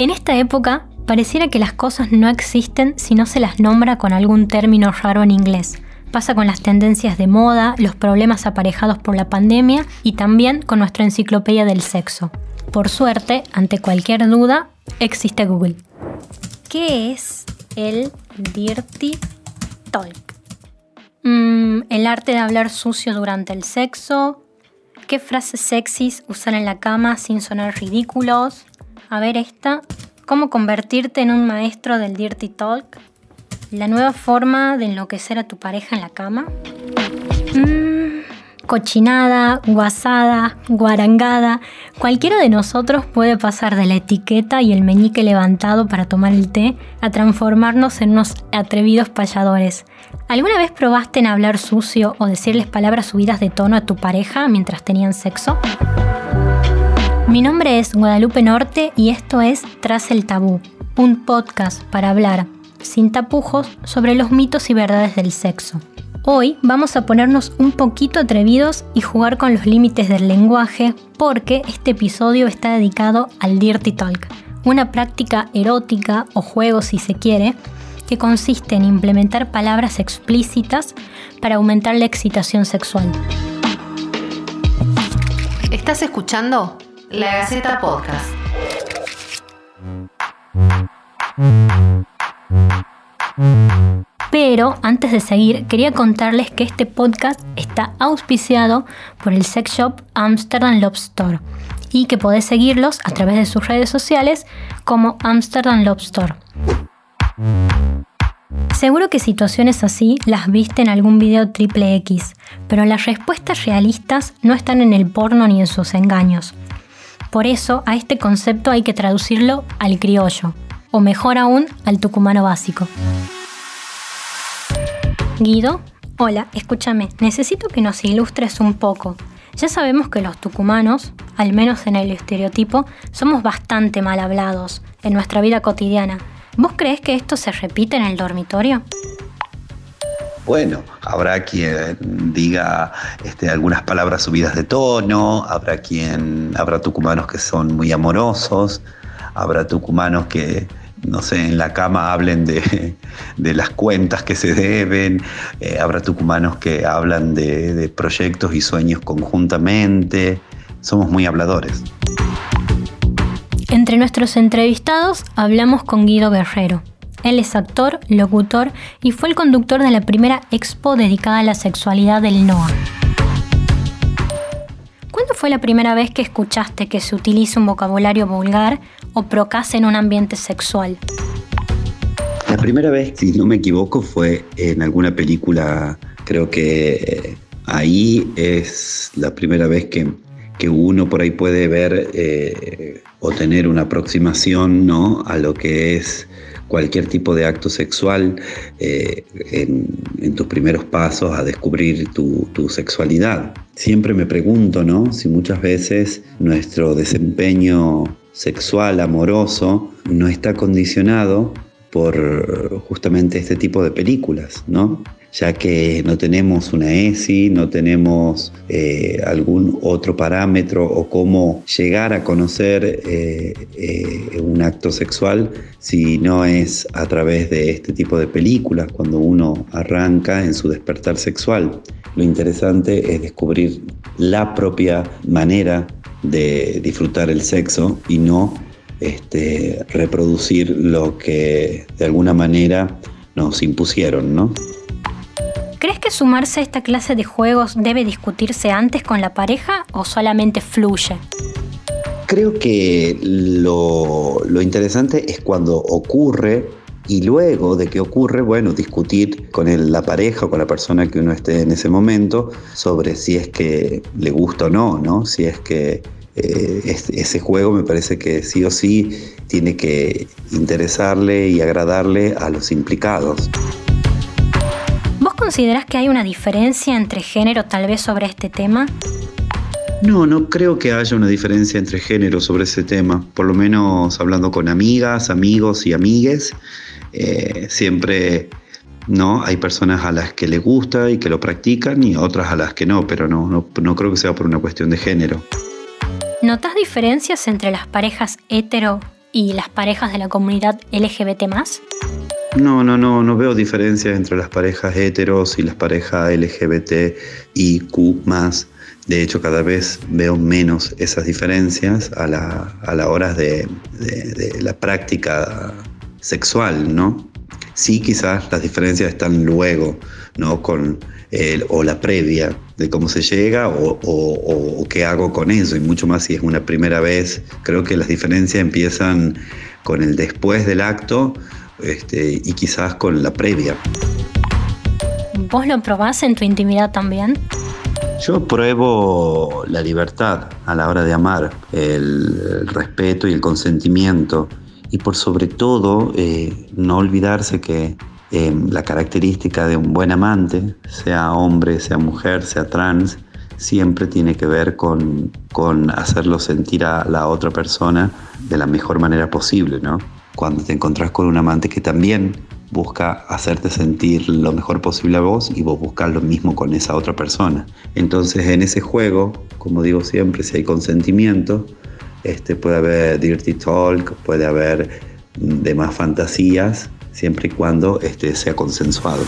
En esta época, pareciera que las cosas no existen si no se las nombra con algún término raro en inglés. Pasa con las tendencias de moda, los problemas aparejados por la pandemia y también con nuestra enciclopedia del sexo. Por suerte, ante cualquier duda, existe Google. ¿Qué es el Dirty Talk? Mm, el arte de hablar sucio durante el sexo. ¿Qué frases sexys usar en la cama sin sonar ridículos? A ver esta. ¿Cómo convertirte en un maestro del Dirty Talk? La nueva forma de enloquecer a tu pareja en la cama. Mm, cochinada, guasada, guarangada. Cualquiera de nosotros puede pasar de la etiqueta y el meñique levantado para tomar el té a transformarnos en unos atrevidos payadores. ¿Alguna vez probaste en hablar sucio o decirles palabras subidas de tono a tu pareja mientras tenían sexo? Mi nombre es Guadalupe Norte y esto es Tras el Tabú, un podcast para hablar, sin tapujos, sobre los mitos y verdades del sexo. Hoy vamos a ponernos un poquito atrevidos y jugar con los límites del lenguaje porque este episodio está dedicado al Dirty Talk, una práctica erótica o juego si se quiere, que consiste en implementar palabras explícitas para aumentar la excitación sexual. ¿Estás escuchando? La Gaceta Podcast. Pero antes de seguir, quería contarles que este podcast está auspiciado por el sex shop Amsterdam Love Store y que podés seguirlos a través de sus redes sociales como Amsterdam Love Store. Seguro que situaciones así las viste en algún video triple X, pero las respuestas realistas no están en el porno ni en sus engaños. Por eso a este concepto hay que traducirlo al criollo, o mejor aún, al tucumano básico. Guido, hola, escúchame, necesito que nos ilustres un poco. Ya sabemos que los tucumanos, al menos en el estereotipo, somos bastante mal hablados en nuestra vida cotidiana. ¿Vos crees que esto se repite en el dormitorio? Bueno, habrá quien diga este, algunas palabras subidas de tono, habrá quien, habrá tucumanos que son muy amorosos, habrá tucumanos que, no sé, en la cama hablen de, las cuentas que se deben, eh, habrá tucumanos que hablan de, de proyectos y sueños conjuntamente, somos muy habladores. Entre nuestros entrevistados hablamos con Guido Guerrero, él es actor, locutor y fue el conductor de la primera expo dedicada a la sexualidad del NOA. ¿Cuándo fue la primera vez que escuchaste que se utiliza un vocabulario vulgar o procase en un ambiente sexual? La primera vez, si no me equivoco, fue en alguna película, creo que ahí es la primera vez que, uno por ahí puede ver eh, o tener una aproximación ¿no? a lo que es cualquier tipo de acto sexual eh, en, tus primeros pasos a descubrir tu, sexualidad. Siempre me pregunto, ¿no? Si muchas veces nuestro desempeño sexual, amoroso, no está condicionado por justamente este tipo de películas, ¿no? Ya que no tenemos una ESI, no tenemos eh, algún otro parámetro o cómo llegar a conocer eh, eh, un acto sexual si no es a través de este tipo de películas, cuando uno arranca en su despertar sexual. Lo interesante es descubrir la propia manera de disfrutar el sexo y no este, reproducir lo que de alguna manera nos impusieron, ¿no? ¿Crees que sumarse a esta clase de juegos debe discutirse antes con la pareja o solamente fluye? Creo que lo, interesante es cuando ocurre y luego de que ocurre, bueno, discutir con la pareja o con la persona que uno esté en ese momento sobre si es que le gusta o no, ¿no? Si es que eh, ese juego me parece que sí o sí tiene que interesarle y agradarle a los implicados consideras que hay una diferencia entre género tal vez sobre este tema? No, no creo que haya una diferencia entre género sobre ese tema. Por lo menos hablando con amigas, amigos y amigues, eh, siempre no hay personas a las que le gusta y que lo practican y otras a las que no, pero no, no, no creo que sea por una cuestión de género. ¿Notas diferencias entre las parejas hetero y las parejas de la comunidad LGBT No, no, no, no veo diferencias entre las parejas heteros y las parejas LGBT y Q De hecho, cada vez veo menos esas diferencias a la, hora de, de la práctica sexual, ¿no? Sí, quizás las diferencias están luego, ¿no? Con el, o la previa de cómo se llega o, qué hago con eso, y mucho más si es una primera vez. Creo que las diferencias empiezan con el después del acto este, y quizás con la previa. ¿Vos lo probás en tu intimidad también? Yo pruebo la libertad a la hora de amar, el respeto y el consentimiento y por sobre todo eh, no olvidarse que eh, la característica de un buen amante, sea hombre, sea mujer, sea trans, siempre tiene que ver con, con hacerlo sentir a la otra persona de la mejor manera posible, ¿no? Cuando te encontrás con un amante que también busca hacerte sentir lo mejor posible a vos y vos buscas lo mismo con esa otra persona. Entonces en ese juego, como digo siempre, si hay consentimiento, este, puede haber dirty talk, puede haber demás fantasías, siempre y cuando este, sea consensuado.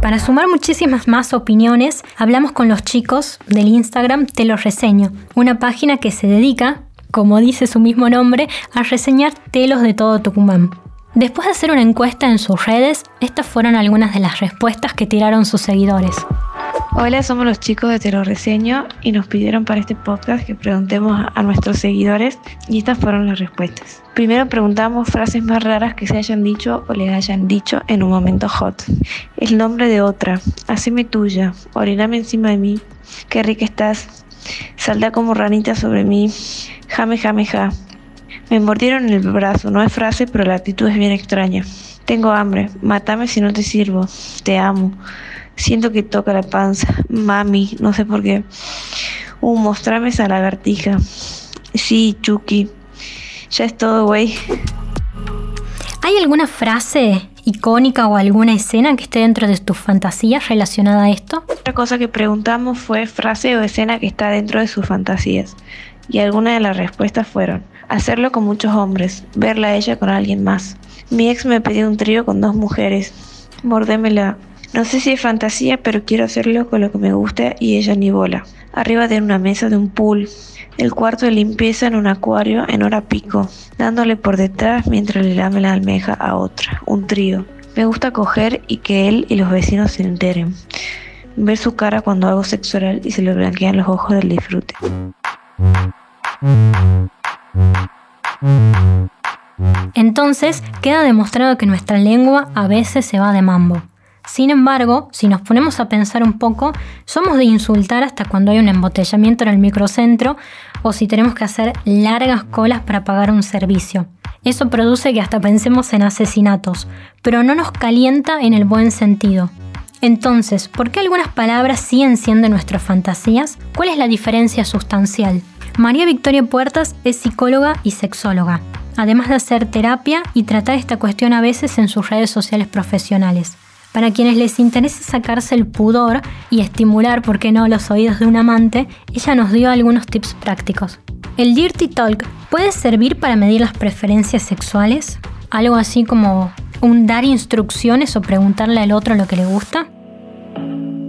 Para sumar muchísimas más opiniones, hablamos con los chicos del Instagram Te lo reseño, una página que se dedica, como dice su mismo nombre, a reseñar telos de todo Tucumán. Después de hacer una encuesta en sus redes, estas fueron algunas de las respuestas que tiraron sus seguidores. Hola, somos los chicos de Te reseño y nos pidieron para este podcast que preguntemos a nuestros seguidores y estas fueron las respuestas. Primero preguntamos frases más raras que se hayan dicho o le hayan dicho en un momento hot. El nombre de otra, haceme tuya, oriname encima de mí, qué rica estás, salta como ranita sobre mí, jame jame ja. Me mordieron el brazo, no es frase, pero la actitud es bien extraña. Tengo hambre, mátame si no te sirvo, te amo. Siento que toca la panza. Mami, no sé por qué. Uh, mostrame esa lagartija. Sí, Chucky. Ya es todo, güey. ¿Hay alguna frase icónica o alguna escena que esté dentro de tus fantasías relacionada a esto? Otra cosa que preguntamos fue frase o escena que está dentro de sus fantasías. Y algunas de las respuestas fueron hacerlo con muchos hombres, verla a ella con alguien más. Mi ex me pidió un trío con dos mujeres. Mordémela no sé si es fantasía, pero quiero hacerlo con lo que me gusta y ella ni bola. Arriba de una mesa de un pool. El cuarto de limpieza en un acuario en hora pico, dándole por detrás mientras le lame la almeja a otra, un trío. Me gusta coger y que él y los vecinos se enteren. Ver su cara cuando hago sexo oral y se le blanquean los ojos del disfrute. Entonces queda demostrado que nuestra lengua a veces se va de mambo. Sin embargo, si nos ponemos a pensar un poco, somos de insultar hasta cuando hay un embotellamiento en el microcentro o si tenemos que hacer largas colas para pagar un servicio. Eso produce que hasta pensemos en asesinatos, pero no nos calienta en el buen sentido. Entonces, ¿por qué algunas palabras siguen siendo nuestras fantasías? ¿Cuál es la diferencia sustancial? María Victoria Puertas es psicóloga y sexóloga, además de hacer terapia y tratar esta cuestión a veces en sus redes sociales profesionales. Para quienes les interese sacarse el pudor y estimular, por qué no, los oídos de un amante, ella nos dio algunos tips prácticos. El Dirty Talk puede servir para medir las preferencias sexuales, algo así como un dar instrucciones o preguntarle al otro lo que le gusta.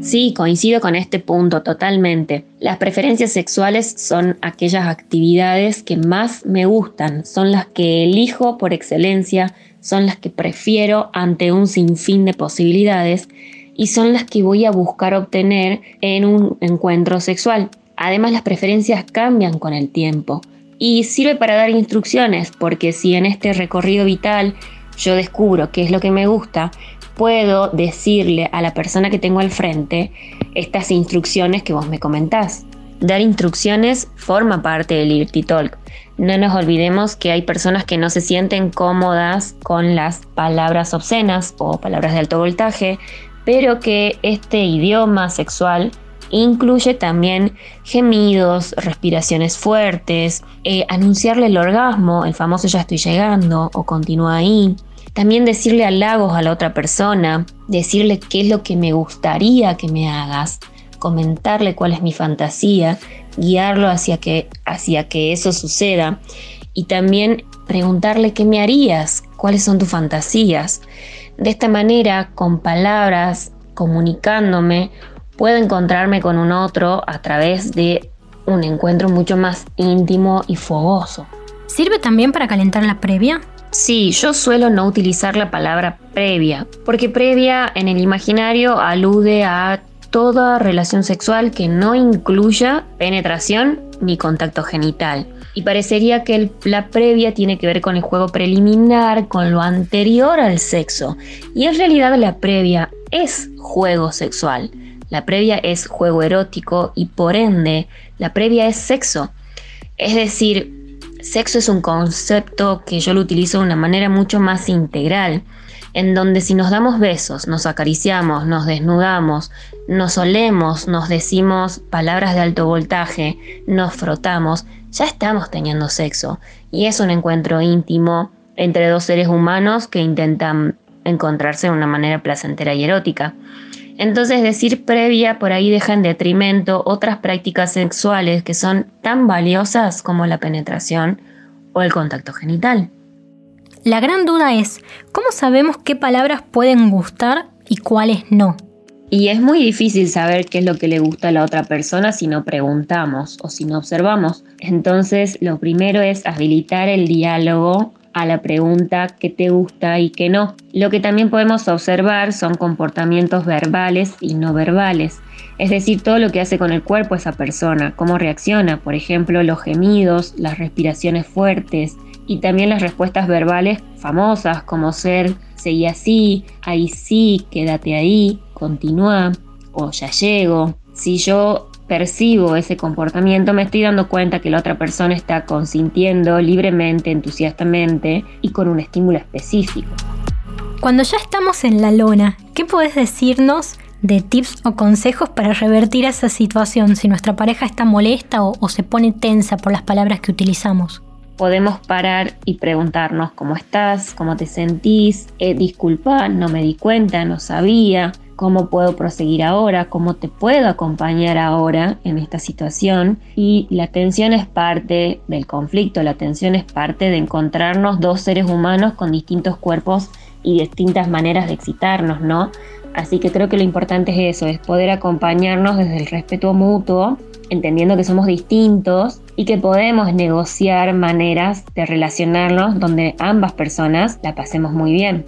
Sí, coincido con este punto totalmente. Las preferencias sexuales son aquellas actividades que más me gustan, son las que elijo por excelencia son las que prefiero ante un sinfín de posibilidades y son las que voy a buscar obtener en un encuentro sexual. Además las preferencias cambian con el tiempo y sirve para dar instrucciones porque si en este recorrido vital yo descubro qué es lo que me gusta, puedo decirle a la persona que tengo al frente estas instrucciones que vos me comentás. Dar instrucciones forma parte del Liberty Talk. No nos olvidemos que hay personas que no se sienten cómodas con las palabras obscenas o palabras de alto voltaje, pero que este idioma sexual incluye también gemidos, respiraciones fuertes, eh, anunciarle el orgasmo, el famoso ya estoy llegando o continúa ahí. También decirle halagos a la otra persona, decirle qué es lo que me gustaría que me hagas comentarle cuál es mi fantasía, guiarlo hacia que, hacia que eso suceda. y también preguntarle qué me harías, cuáles son tus fantasías. De esta manera, con palabras, comunicándome, puedo encontrarme con un otro a través de un encuentro mucho más íntimo y fogoso. ¿Sirve también para calentar la previa? Sí, yo suelo no utilizar la palabra previa, porque previa en el imaginario alude a toda relación sexual que no incluya penetración ni contacto genital. Y parecería que la previa tiene que ver con el juego preliminar, con lo anterior al sexo. Y en realidad la previa es juego sexual. La previa es juego erótico y por ende la previa es sexo. Es decir, sexo es un concepto que yo lo utilizo de una manera mucho más integral, en donde si nos damos besos, nos acariciamos, nos desnudamos, nos olemos, nos decimos palabras de alto voltaje, nos frotamos, ya estamos teniendo sexo. Y es un encuentro íntimo entre dos seres humanos que intentan encontrarse de una manera placentera y erótica. Entonces decir previa por ahí deja en detrimento otras prácticas sexuales que son tan valiosas como la penetración o el contacto genital. La gran duda es, ¿cómo sabemos qué palabras pueden gustar y cuáles no? Y es muy difícil saber qué es lo que le gusta a la otra persona si no preguntamos o si no observamos. Entonces, lo primero es habilitar el diálogo a la pregunta qué te gusta y qué no. Lo que también podemos observar son comportamientos verbales y no verbales, es decir, todo lo que hace con el cuerpo esa persona, cómo reacciona, por ejemplo, los gemidos, las respiraciones fuertes y también las respuestas verbales famosas como ser seguí así, ahí sí, quédate ahí, continúa o ya llego. Si yo percibo ese comportamiento, me estoy dando cuenta que la otra persona está consintiendo libremente, entusiastamente y con un estímulo específico. Cuando ya estamos en la lona, ¿qué puedes decirnos de tips o consejos para revertir esa situación si nuestra pareja está molesta o, se pone tensa por las palabras que utilizamos? podemos parar y preguntarnos cómo estás, cómo te sentís, eh, disculpa, no me di cuenta, no sabía, cómo puedo proseguir ahora, cómo te puedo acompañar ahora en esta situación. Y la atención es parte del conflicto, la atención es parte de encontrarnos dos seres humanos con distintos cuerpos y distintas maneras de excitarnos, ¿no? Así que creo que lo importante es eso, es poder acompañarnos desde el respeto mutuo, entendiendo que somos distintos y que podemos negociar maneras de relacionarnos donde ambas personas la pasemos muy bien.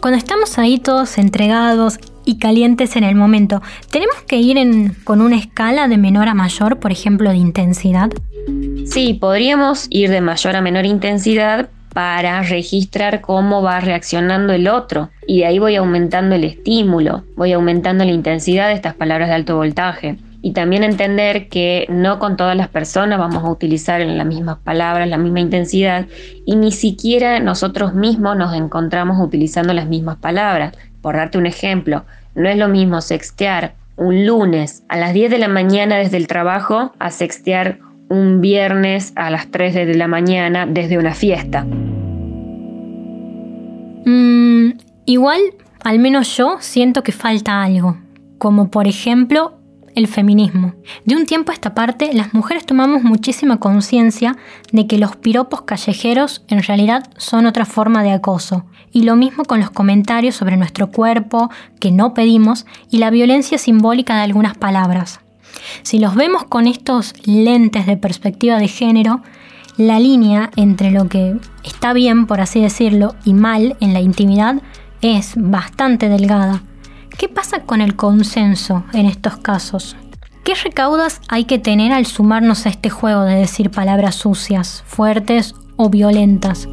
Cuando estamos ahí todos entregados y calientes en el momento, ¿tenemos que ir con una escala de menor a mayor, por ejemplo, de intensidad? Sí, podríamos ir de mayor a menor intensidad para registrar cómo va reaccionando el otro y de ahí voy aumentando el estímulo, voy aumentando la intensidad de estas palabras de alto voltaje y también entender que no con todas las personas vamos a utilizar las mismas palabras, la misma intensidad y ni siquiera nosotros mismos nos encontramos utilizando las mismas palabras. Por darte un ejemplo, no es lo mismo sextear un lunes a las 10 de la mañana desde el trabajo a sextear un viernes a las 3 de la mañana desde una fiesta. Mm, igual, al menos yo siento que falta algo, como por ejemplo el feminismo. De un tiempo a esta parte, las mujeres tomamos muchísima conciencia de que los piropos callejeros en realidad son otra forma de acoso. Y lo mismo con los comentarios sobre nuestro cuerpo que no pedimos y la violencia simbólica de algunas palabras. Si los vemos con estos lentes de perspectiva de género, la línea entre lo que está bien, por así decirlo, y mal en la intimidad es bastante delgada ¿Qué pasa con el consenso en estos casos? ¿Qué recaudas hay que tener al sumarnos a este juego de decir palabras sucias, fuertes o violentas?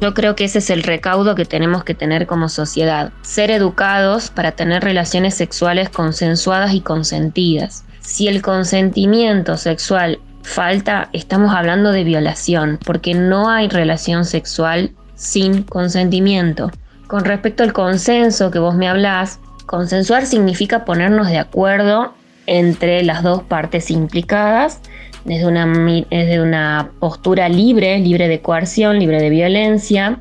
Yo creo que ese es el recaudo que tenemos que tener como sociedad. Ser educados para tener relaciones sexuales consensuadas y consentidas. Si el consentimiento sexual falta, estamos hablando de violación, porque no hay relación sexual sin consentimiento. Con respecto al consenso que vos me hablás, Consensuar significa ponernos de acuerdo entre las dos partes implicadas desde una, desde una postura libre, libre de coerción, libre de violencia,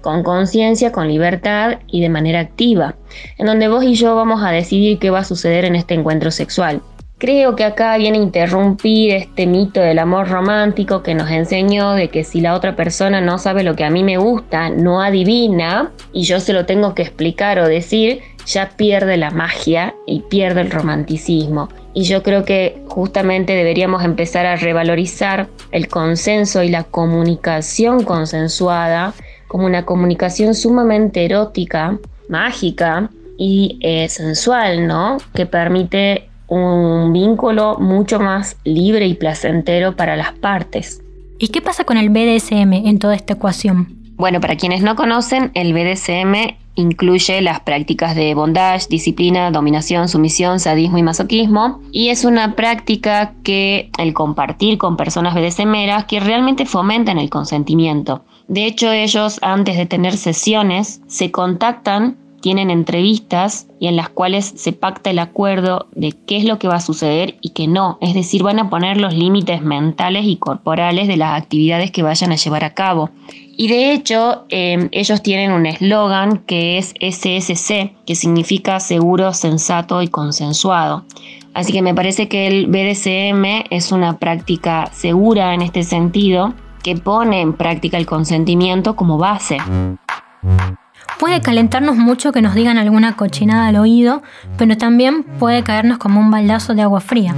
con conciencia, con libertad y de manera activa, en donde vos y yo vamos a decidir qué va a suceder en este encuentro sexual. Creo que acá viene a interrumpir este mito del amor romántico que nos enseñó de que si la otra persona no sabe lo que a mí me gusta, no adivina y yo se lo tengo que explicar o decir, ya pierde la magia y pierde el romanticismo. Y yo creo que justamente deberíamos empezar a revalorizar el consenso y la comunicación consensuada como una comunicación sumamente erótica, mágica y eh, sensual, ¿no? Que permite un vínculo mucho más libre y placentero para las partes. ¿Y qué pasa con el BDSM en toda esta ecuación? Bueno, para quienes no conocen, el BDSM incluye las prácticas de bondage, disciplina, dominación, sumisión, sadismo y masoquismo. Y es una práctica que el compartir con personas BDSMeras que realmente fomentan el consentimiento. De hecho, ellos antes de tener sesiones se contactan tienen entrevistas y en las cuales se pacta el acuerdo de qué es lo que va a suceder y qué no. Es decir, van a poner los límites mentales y corporales de las actividades que vayan a llevar a cabo. Y de hecho, em, ellos tienen un eslogan que es SSC, que significa seguro, sensato y consensuado. Así que me parece que el BDSM es una práctica segura en este sentido, que pone en práctica el consentimiento como base. Puede calentarnos mucho que nos digan alguna cochinada al oído, pero también puede caernos como un baldazo de agua fría.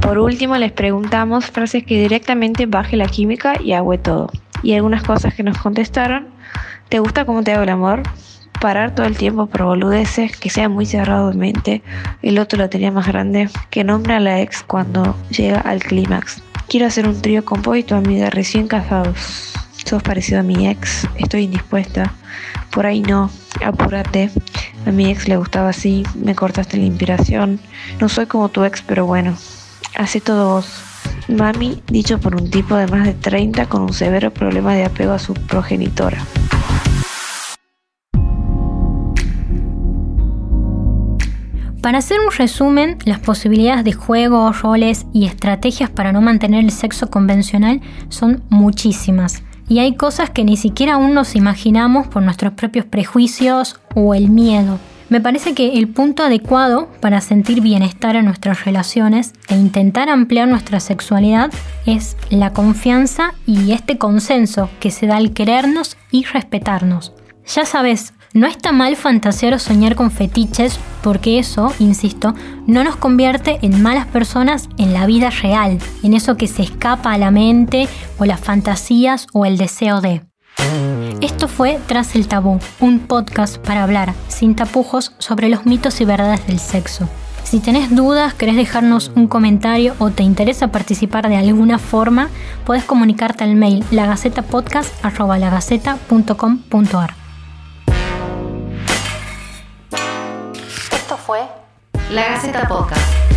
Por último, les preguntamos frases que directamente baje la química y agüe todo. Y algunas cosas que nos contestaron. ¿Te gusta cómo te hago el amor? Parar todo el tiempo por boludeces, que sea muy cerrado de mente. El otro lo tenía más grande. Que nombra a la ex cuando llega al clímax. Quiero hacer un trío con vos y tu amiga recién casados. Sos parecido a mi ex, estoy indispuesta. Por ahí no, apúrate. A mi ex le gustaba así, me cortaste la inspiración. No soy como tu ex, pero bueno, hace todo vos. Mami, dicho por un tipo de más de 30 con un severo problema de apego a su progenitora. Para hacer un resumen, las posibilidades de juego, roles y estrategias para no mantener el sexo convencional son muchísimas y hay cosas que ni siquiera aún nos imaginamos por nuestros propios prejuicios o el miedo. Me parece que el punto adecuado para sentir bienestar en nuestras relaciones e intentar ampliar nuestra sexualidad es la confianza y este consenso que se da al querernos y respetarnos. Ya sabes, no está mal fantasear o soñar con fetiches porque eso, insisto, no nos convierte en malas personas en la vida real, en eso que se escapa a la mente o las fantasías o el deseo de. Esto fue Tras el Tabú, un podcast para hablar sin tapujos sobre los mitos y verdades del sexo. Si tenés dudas, querés dejarnos un comentario o te interesa participar de alguna forma, puedes comunicarte al mail lagacetapodcast.com.ar. La Gaceta Podcast.